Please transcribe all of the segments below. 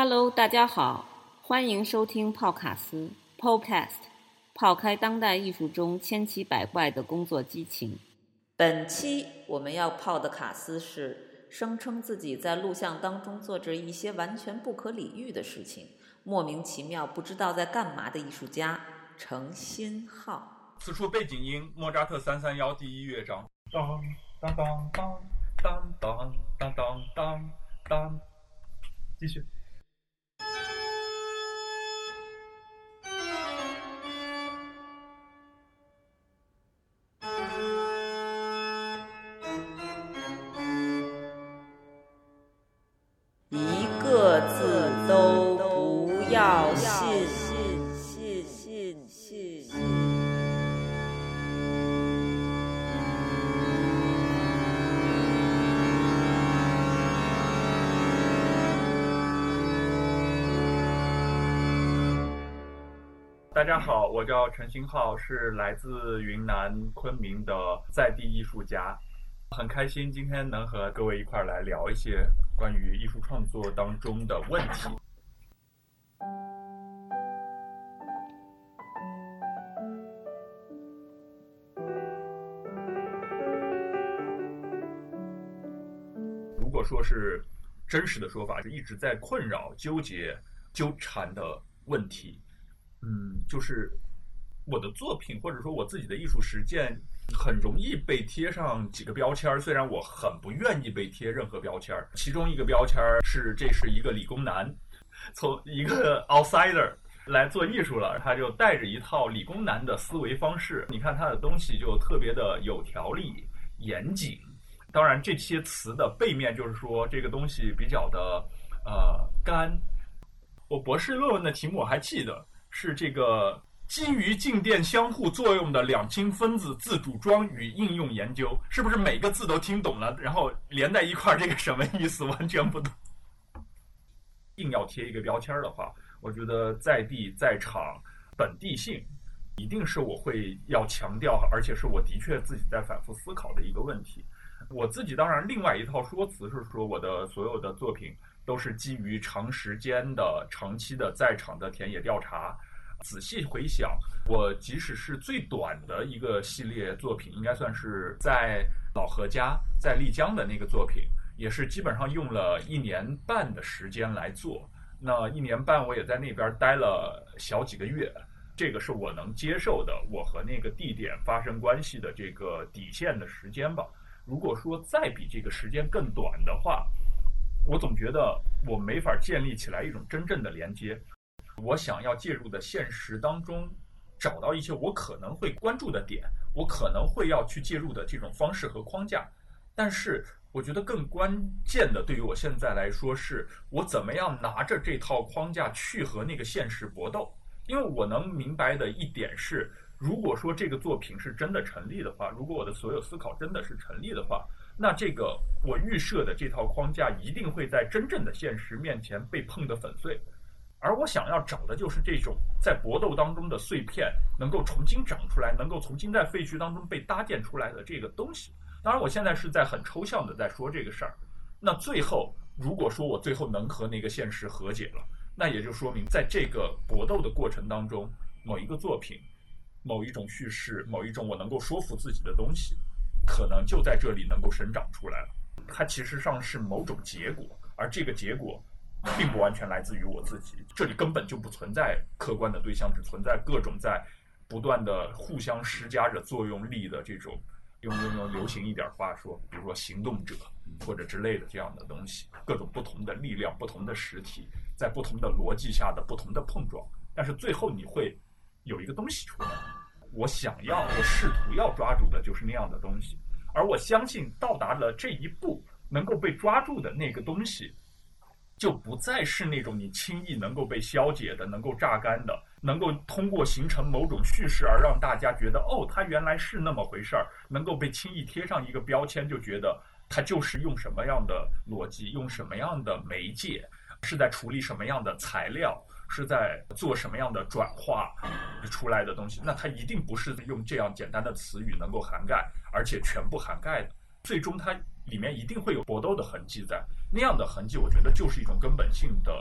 Hello，大家好，欢迎收听泡卡斯 Podcast，泡开当代艺术中千奇百怪的工作激情。本期我们要泡的卡斯是声称自己在录像当中做着一些完全不可理喻的事情，莫名其妙不知道在干嘛的艺术家程新浩。此处背景音：莫扎特三三幺第一乐章。当当当当当当当当当当，继续。大家好，我叫陈新浩，是来自云南昆明的在地艺术家，很开心今天能和各位一块儿来聊一些关于艺术创作当中的问题。如果说是真实的说法，是一直在困扰、纠结、纠缠的问题。就是我的作品或者说我自己的艺术实践，很容易被贴上几个标签儿。虽然我很不愿意被贴任何标签儿，其中一个标签儿是这是一个理工男，从一个 outsider 来做艺术了，他就带着一套理工男的思维方式。你看他的东西就特别的有条理、严谨。当然，这些词的背面就是说这个东西比较的呃干。我博士论文的题目我还记得。是这个基于静电相互作用的两氢分子自组装与应用研究，是不是每个字都听懂了？然后连在一块儿，这个什么意思？完全不懂。硬要贴一个标签儿的话，我觉得在地在场本地性一定是我会要强调，而且是我的确自己在反复思考的一个问题。我自己当然另外一套说辞是说，我的所有的作品都是基于长时间的、长期的在场的田野调查。仔细回想，我即使是最短的一个系列作品，应该算是在老何家在丽江的那个作品，也是基本上用了一年半的时间来做。那一年半我也在那边待了小几个月，这个是我能接受的，我和那个地点发生关系的这个底线的时间吧。如果说再比这个时间更短的话，我总觉得我没法建立起来一种真正的连接。我想要介入的现实当中，找到一些我可能会关注的点，我可能会要去介入的这种方式和框架。但是，我觉得更关键的，对于我现在来说，是我怎么样拿着这套框架去和那个现实搏斗。因为我能明白的一点是，如果说这个作品是真的成立的话，如果我的所有思考真的是成立的话，那这个我预设的这套框架一定会在真正的现实面前被碰得粉碎。而我想要找的就是这种在搏斗当中的碎片，能够重新长出来，能够重新在废墟当中被搭建出来的这个东西。当然，我现在是在很抽象的在说这个事儿。那最后，如果说我最后能和那个现实和解了，那也就说明在这个搏斗的过程当中，某一个作品、某一种叙事、某一种我能够说服自己的东西，可能就在这里能够生长出来了。它其实上是某种结果，而这个结果。并不完全来自于我自己，这里根本就不存在客观的对象，只存在各种在不断的互相施加着作用力的这种，用用用流行一点话说，比如说行动者或者之类的这样的东西，各种不同的力量、不同的实体，在不同的逻辑下的不同的碰撞，但是最后你会有一个东西出来。我想要，我试图要抓住的就是那样的东西，而我相信到达了这一步，能够被抓住的那个东西。就不再是那种你轻易能够被消解的、能够榨干的、能够通过形成某种叙事而让大家觉得哦，它原来是那么回事儿，能够被轻易贴上一个标签，就觉得它就是用什么样的逻辑、用什么样的媒介，是在处理什么样的材料，是在做什么样的转化出来的东西。那它一定不是用这样简单的词语能够涵盖，而且全部涵盖的。最终它。里面一定会有搏斗的痕迹在，那样的痕迹，我觉得就是一种根本性的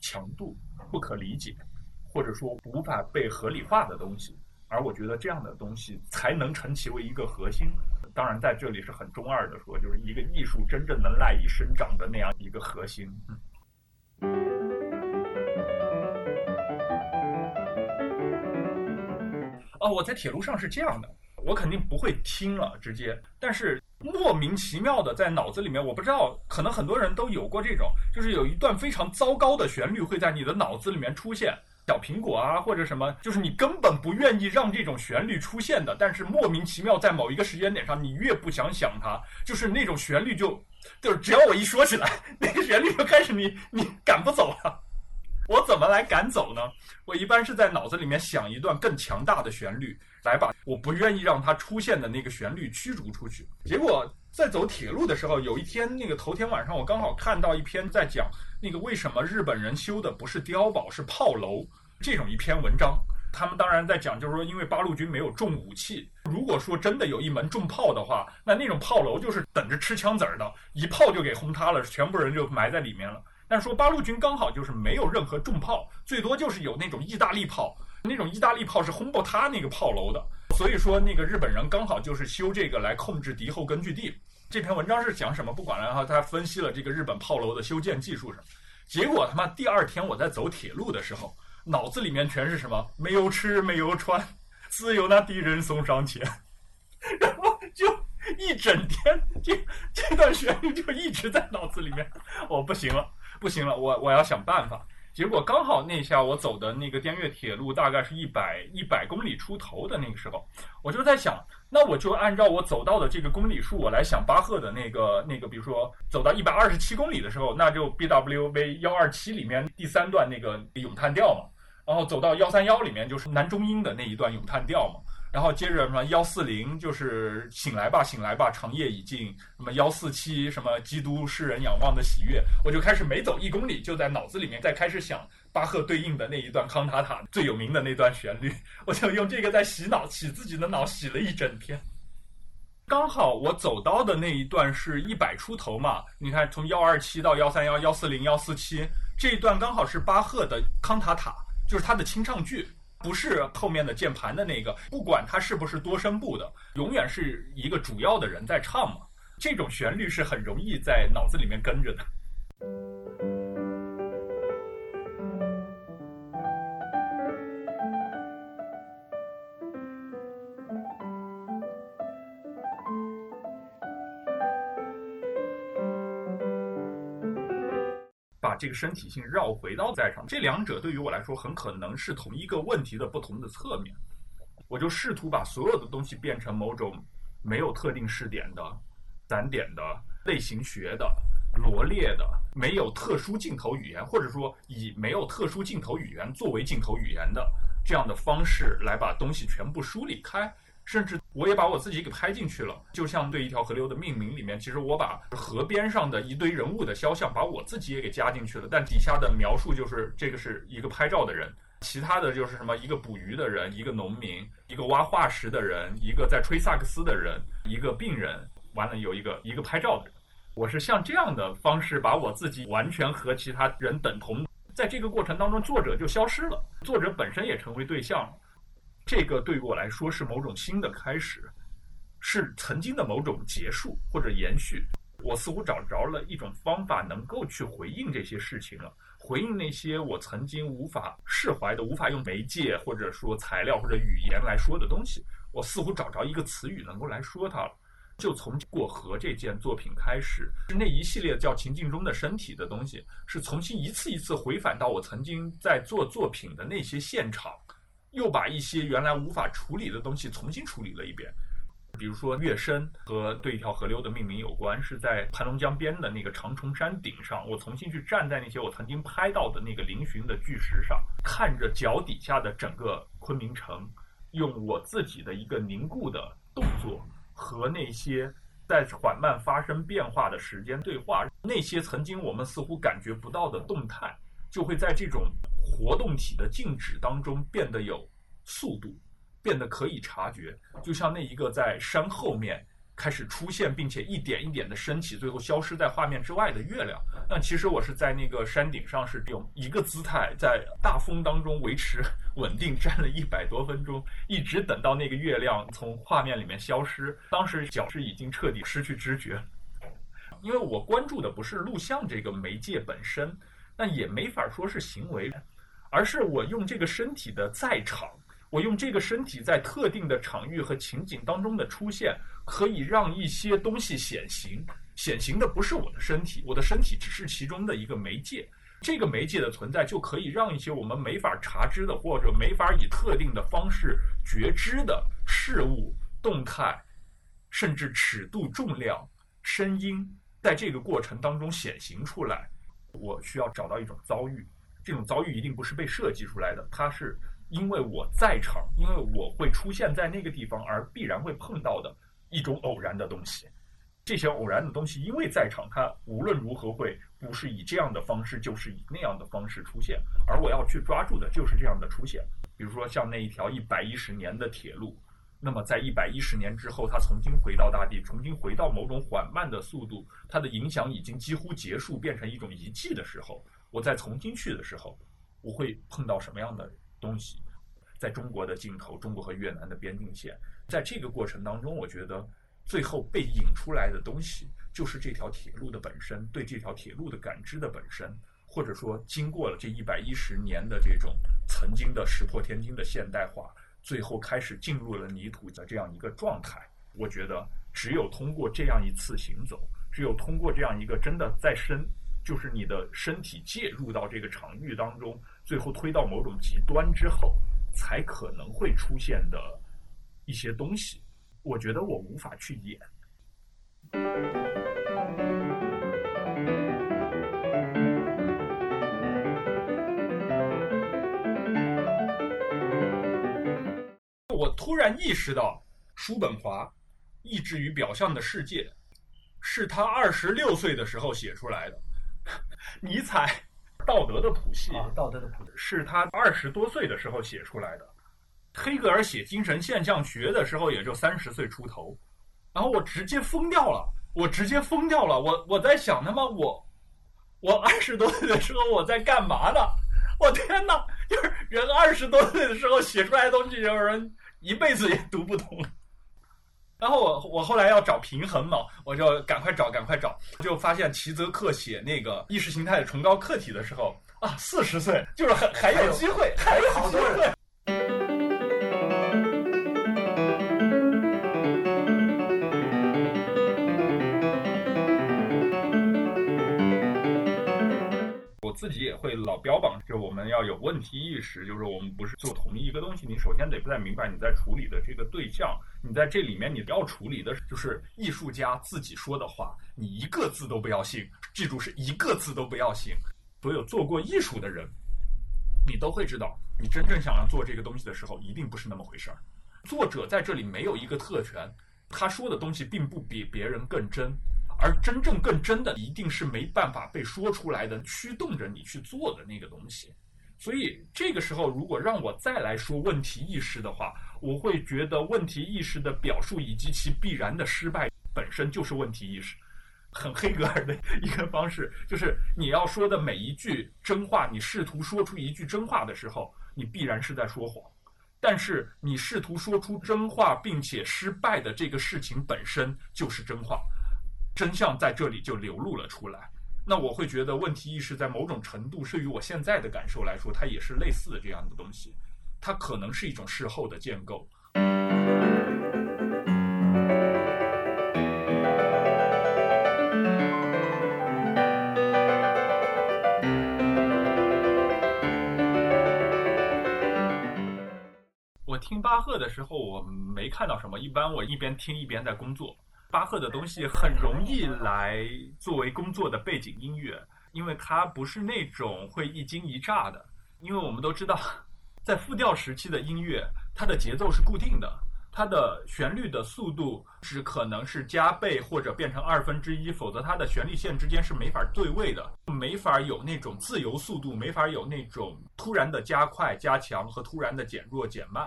强度、不可理解，或者说无法被合理化的东西。而我觉得这样的东西才能成其为一个核心。当然，在这里是很中二的说，就是一个艺术真正能赖以生长的那样一个核心。哦，我在铁路上是这样的，我肯定不会听了直接，但是莫名其妙的在脑子里面，我不知道，可能很多人都有过这种，就是有一段非常糟糕的旋律会在你的脑子里面出现。小苹果啊，或者什么，就是你根本不愿意让这种旋律出现的，但是莫名其妙在某一个时间点上，你越不想想它，就是那种旋律就，就是只要我一说起来，那个旋律就开始你你赶不走了。我怎么来赶走呢？我一般是在脑子里面想一段更强大的旋律，来把我不愿意让它出现的那个旋律驱逐出去。结果在走铁路的时候，有一天那个头天晚上，我刚好看到一篇在讲那个为什么日本人修的不是碉堡是炮楼。这种一篇文章，他们当然在讲，就是说，因为八路军没有重武器，如果说真的有一门重炮的话，那那种炮楼就是等着吃枪子儿的，一炮就给轰塌了，全部人就埋在里面了。但说八路军刚好就是没有任何重炮，最多就是有那种意大利炮，那种意大利炮是轰爆他那个炮楼的。所以说，那个日本人刚好就是修这个来控制敌后根据地。这篇文章是讲什么不管了，然后他分析了这个日本炮楼的修建技术什么。结果他妈第二天我在走铁路的时候。脑子里面全是什么？没有吃，没有穿，只有那敌人送上前。一整天，这这段旋律就一直在脑子里面。我不行了，不行了，我我要想办法。结果刚好那下我走的那个滇越铁路大概是一百一百公里出头的那个时候，我就在想，那我就按照我走到的这个公里数，我来想巴赫的那个那个，比如说走到一百二十七公里的时候，那就 B W V 幺二七里面第三段那个咏叹调嘛。然后走到幺三幺里面就是男中音的那一段咏叹调嘛，然后接着什么幺四零就是醒来吧醒来吧长夜已尽，什么幺四七什么基督诗人仰望的喜悦，我就开始每走一公里就在脑子里面再开始想巴赫对应的那一段康塔塔最有名的那段旋律，我就用这个在洗脑洗自己的脑洗了一整天。刚好我走到的那一段是一百出头嘛，你看从幺二七到幺三幺幺四零幺四七这一段刚好是巴赫的康塔塔。就是他的清唱剧，不是后面的键盘的那个，不管它是不是多声部的，永远是一个主要的人在唱嘛。这种旋律是很容易在脑子里面跟着的。这个身体性绕回到在场，这两者对于我来说很可能是同一个问题的不同的侧面。我就试图把所有的东西变成某种没有特定试点的、散点的、类型学的、罗列的、没有特殊镜头语言，或者说以没有特殊镜头语言作为镜头语言的这样的方式来把东西全部梳理开。甚至我也把我自己给拍进去了，就像对一条河流的命名里面，其实我把河边上的一堆人物的肖像，把我自己也给加进去了。但底下的描述就是这个是一个拍照的人，其他的就是什么一个捕鱼的人，一个农民，一个挖化石的人，一个在吹萨克斯的人，一个病人，完了有一个一个拍照的人。我是像这样的方式把我自己完全和其他人等同，在这个过程当中，作者就消失了，作者本身也成为对象。这个对我来说是某种新的开始，是曾经的某种结束或者延续。我似乎找着了一种方法，能够去回应这些事情了，回应那些我曾经无法释怀的、无法用媒介或者说材料或者语言来说的东西。我似乎找着一个词语能够来说它了。就从过河这件作品开始，是那一系列叫情境中的身体的东西，是重新一次一次回返到我曾经在做作品的那些现场。又把一些原来无法处理的东西重新处理了一遍，比如说月升和对一条河流的命名有关，是在盘龙江边的那个长虫山顶上，我重新去站在那些我曾经拍到的那个嶙峋的巨石上，看着脚底下的整个昆明城，用我自己的一个凝固的动作和那些在缓慢发生变化的时间对话，那些曾经我们似乎感觉不到的动态。就会在这种活动体的静止当中变得有速度，变得可以察觉，就像那一个在山后面开始出现，并且一点一点的升起，最后消失在画面之外的月亮。但其实我是在那个山顶上，是用一个姿态在大风当中维持稳定，站了一百多分钟，一直等到那个月亮从画面里面消失。当时脚是已经彻底失去知觉，因为我关注的不是录像这个媒介本身，那也没法说是行为，而是我用这个身体的在场。我用这个身体在特定的场域和情景当中的出现，可以让一些东西显形。显形的不是我的身体，我的身体只是其中的一个媒介。这个媒介的存在，就可以让一些我们没法察知的，或者没法以特定的方式觉知的事物、动态，甚至尺度、重量、声音，在这个过程当中显形出来。我需要找到一种遭遇，这种遭遇一定不是被设计出来的，它是。因为我在场，因为我会出现在那个地方，而必然会碰到的一种偶然的东西。这些偶然的东西，因为在场，它无论如何会不是以这样的方式，就是以那样的方式出现。而我要去抓住的就是这样的出现。比如说像那一条一百一十年的铁路，那么在一百一十年之后，它重新回到大地，重新回到某种缓慢的速度，它的影响已经几乎结束，变成一种遗迹的时候，我再重新去的时候，我会碰到什么样的？东西，在中国的尽头，中国和越南的边境线，在这个过程当中，我觉得最后被引出来的东西，就是这条铁路的本身，对这条铁路的感知的本身，或者说经过了这一百一十年的这种曾经的石破天惊的现代化，最后开始进入了泥土的这样一个状态。我觉得只有通过这样一次行走，只有通过这样一个真的在身，就是你的身体介入到这个场域当中。最后推到某种极端之后，才可能会出现的一些东西，我觉得我无法去演。我突然意识到，叔本华《意志与表象的世界》是他二十六岁的时候写出来的，尼采。道德的谱系，道德的谱是他二十多岁的时候写出来的。黑格尔写精神现象学的时候也就三十岁出头，然后我直接疯掉了，我直接疯掉了。我我在想，他妈我我二十多岁的时候我在干嘛呢？我天哪！就是人二十多岁的时候写出来的东西，有人一辈子也读不懂。然后我我后来要找平衡嘛，我就赶快找赶快找，就发现齐泽克写那个意识形态的崇高客体的时候啊，四十岁就是还还有机会，还有好多人。自己也会老标榜，就我们要有问题意识，就是我们不是做同一个东西。你首先得不太明白你在处理的这个对象，你在这里面你要处理的就是艺术家自己说的话，你一个字都不要信，记住是一个字都不要信。所有做过艺术的人，你都会知道，你真正想要做这个东西的时候，一定不是那么回事儿。作者在这里没有一个特权，他说的东西并不比别人更真。而真正更真的，一定是没办法被说出来的，驱动着你去做的那个东西。所以这个时候，如果让我再来说问题意识的话，我会觉得问题意识的表述以及其必然的失败本身就是问题意识。很黑格尔的一个方式，就是你要说的每一句真话，你试图说出一句真话的时候，你必然是在说谎。但是你试图说出真话并且失败的这个事情本身就是真话。真相在这里就流露了出来，那我会觉得问题意识在某种程度，是与我现在的感受来说，它也是类似的这样的东西，它可能是一种事后的建构。我听巴赫的时候，我没看到什么，一般我一边听一边在工作。巴赫的东西很容易来作为工作的背景音乐，因为它不是那种会一惊一乍的。因为我们都知道，在复调时期的音乐，它的节奏是固定的，它的旋律的速度只可能是加倍或者变成二分之一，否则它的旋律线之间是没法对位的，没法有那种自由速度，没法有那种突然的加快、加强和突然的减弱、减慢。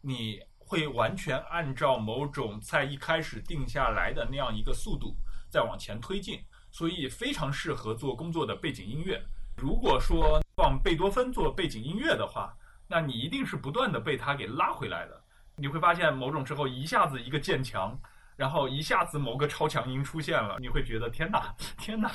你。会完全按照某种在一开始定下来的那样一个速度再往前推进，所以非常适合做工作的背景音乐。如果说放贝多芬做背景音乐的话，那你一定是不断的被他给拉回来的。你会发现某种时候一下子一个渐强，然后一下子某个超强音出现了，你会觉得天哪，天哪！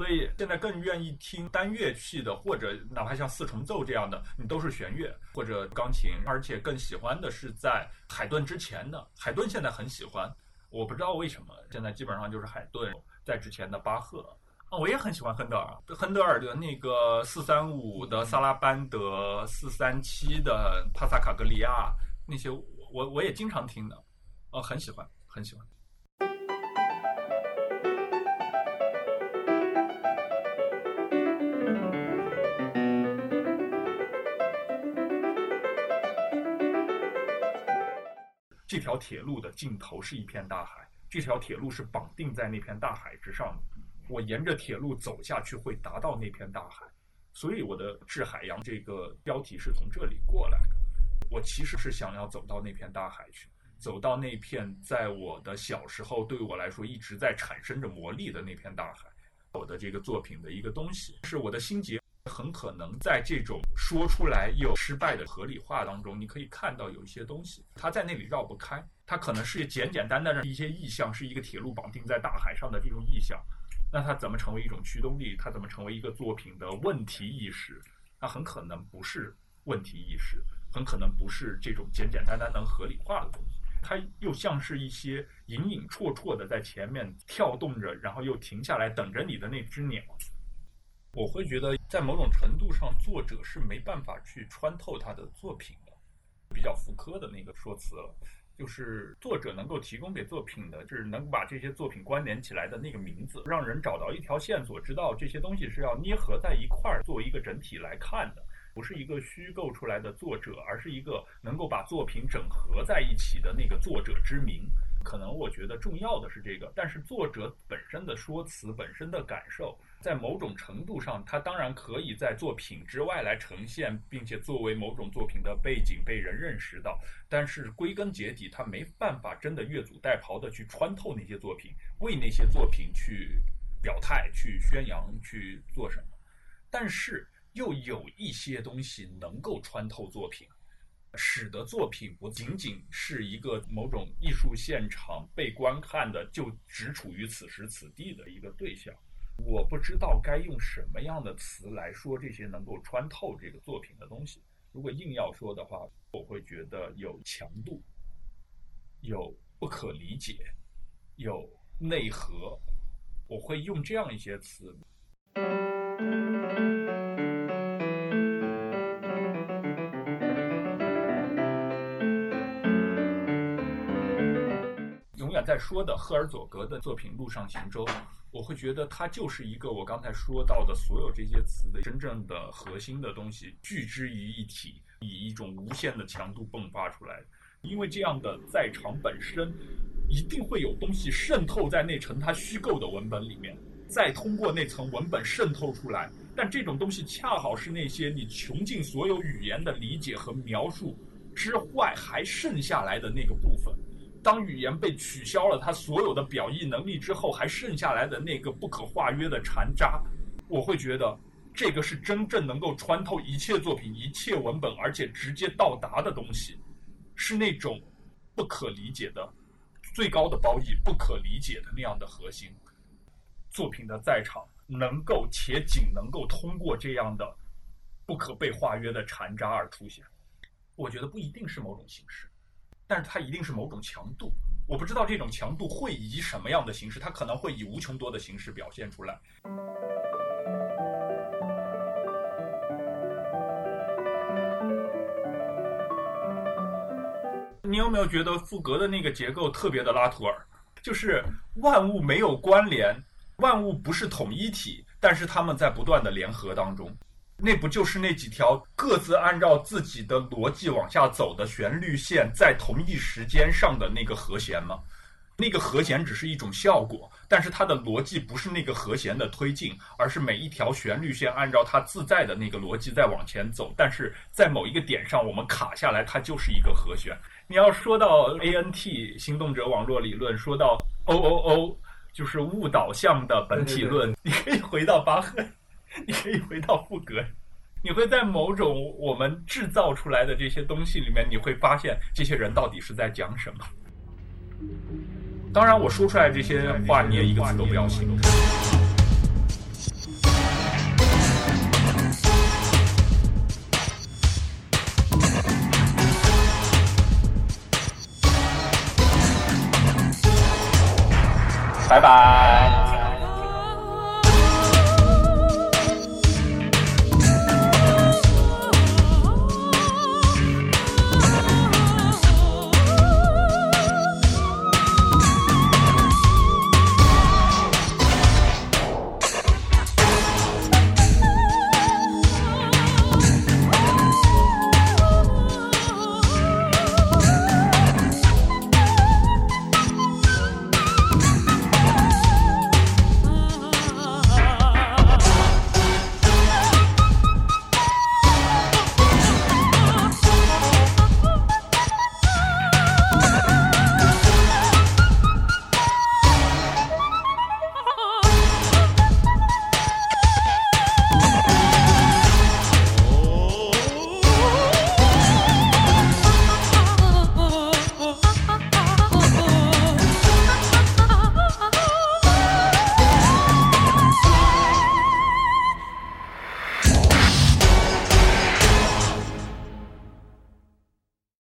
所以现在更愿意听单乐器的，或者哪怕像四重奏这样的，你都是弦乐或者钢琴，而且更喜欢的是在海顿之前的。海顿现在很喜欢，我不知道为什么，现在基本上就是海顿在之前的巴赫。啊，我也很喜欢亨德尔，亨德尔的那个四三五的萨拉班德，四三七的帕萨卡格利亚，那些我我也经常听的，呃，很喜欢，很喜欢。这条铁路的尽头是一片大海，这条铁路是绑定在那片大海之上的。我沿着铁路走下去，会达到那片大海，所以我的“致海洋”这个标题是从这里过来的。我其实是想要走到那片大海去，走到那片在我的小时候对我来说一直在产生着魔力的那片大海。我的这个作品的一个东西，是我的心结，很可能在这种说出来又失败的合理化当中，你可以看到有一些东西，它在那里绕不开。它可能是简简单单的一些意象，是一个铁路绑定在大海上的这种意象。那它怎么成为一种驱动力？它怎么成为一个作品的问题意识？它很可能不是问题意识，很可能不是这种简简单单能合理化的东西。它又像是一些隐隐绰绰的在前面跳动着，然后又停下来等着你的那只鸟。我会觉得，在某种程度上，作者是没办法去穿透他的作品的，比较福柯的那个说辞了。就是作者能够提供给作品的，就是能把这些作品关联起来的那个名字，让人找到一条线索，知道这些东西是要捏合在一块儿，作为一个整体来看的，不是一个虚构出来的作者，而是一个能够把作品整合在一起的那个作者之名。可能我觉得重要的是这个，但是作者本身的说辞本身的感受。在某种程度上，它当然可以在作品之外来呈现，并且作为某种作品的背景被人认识到。但是归根结底，它没办法真的越俎代庖的去穿透那些作品，为那些作品去表态、去宣扬、去做什么。但是又有一些东西能够穿透作品，使得作品不仅仅是一个某种艺术现场被观看的，就只处于此时此地的一个对象。我不知道该用什么样的词来说这些能够穿透这个作品的东西。如果硬要说的话，我会觉得有强度，有不可理解，有内核。我会用这样一些词。永远在说的赫尔佐格的作品《陆上行舟》。我会觉得它就是一个我刚才说到的所有这些词的真正的核心的东西，聚之于一体，以一种无限的强度迸发出来。因为这样的在场本身，一定会有东西渗透在那层它虚构的文本里面，再通过那层文本渗透出来。但这种东西恰好是那些你穷尽所有语言的理解和描述之外还剩下来的那个部分。当语言被取消了它所有的表意能力之后，还剩下来的那个不可化约的残渣，我会觉得这个是真正能够穿透一切作品、一切文本，而且直接到达的东西，是那种不可理解的最高的褒义、不可理解的那样的核心。作品的在场能够且仅能够通过这样的不可被化约的残渣而凸显，我觉得不一定是某种形式。但是它一定是某种强度，我不知道这种强度会以什么样的形式，它可能会以无穷多的形式表现出来。你有没有觉得赋格的那个结构特别的拉图尔？就是万物没有关联，万物不是统一体，但是它们在不断的联合当中。那不就是那几条各自按照自己的逻辑往下走的旋律线，在同一时间上的那个和弦吗？那个和弦只是一种效果，但是它的逻辑不是那个和弦的推进，而是每一条旋律线按照它自在的那个逻辑在往前走。但是在某一个点上，我们卡下来，它就是一个和弦。你要说到 ANT 行动者网络理论，说到 OOO 就是误导向的本体论，你可以回到巴赫，你可以回到副歌，你会在某种我们制造出来的这些东西里面，你会发现这些人到底是在讲什么。当然，我说出来这些话，你也一个字都不要信。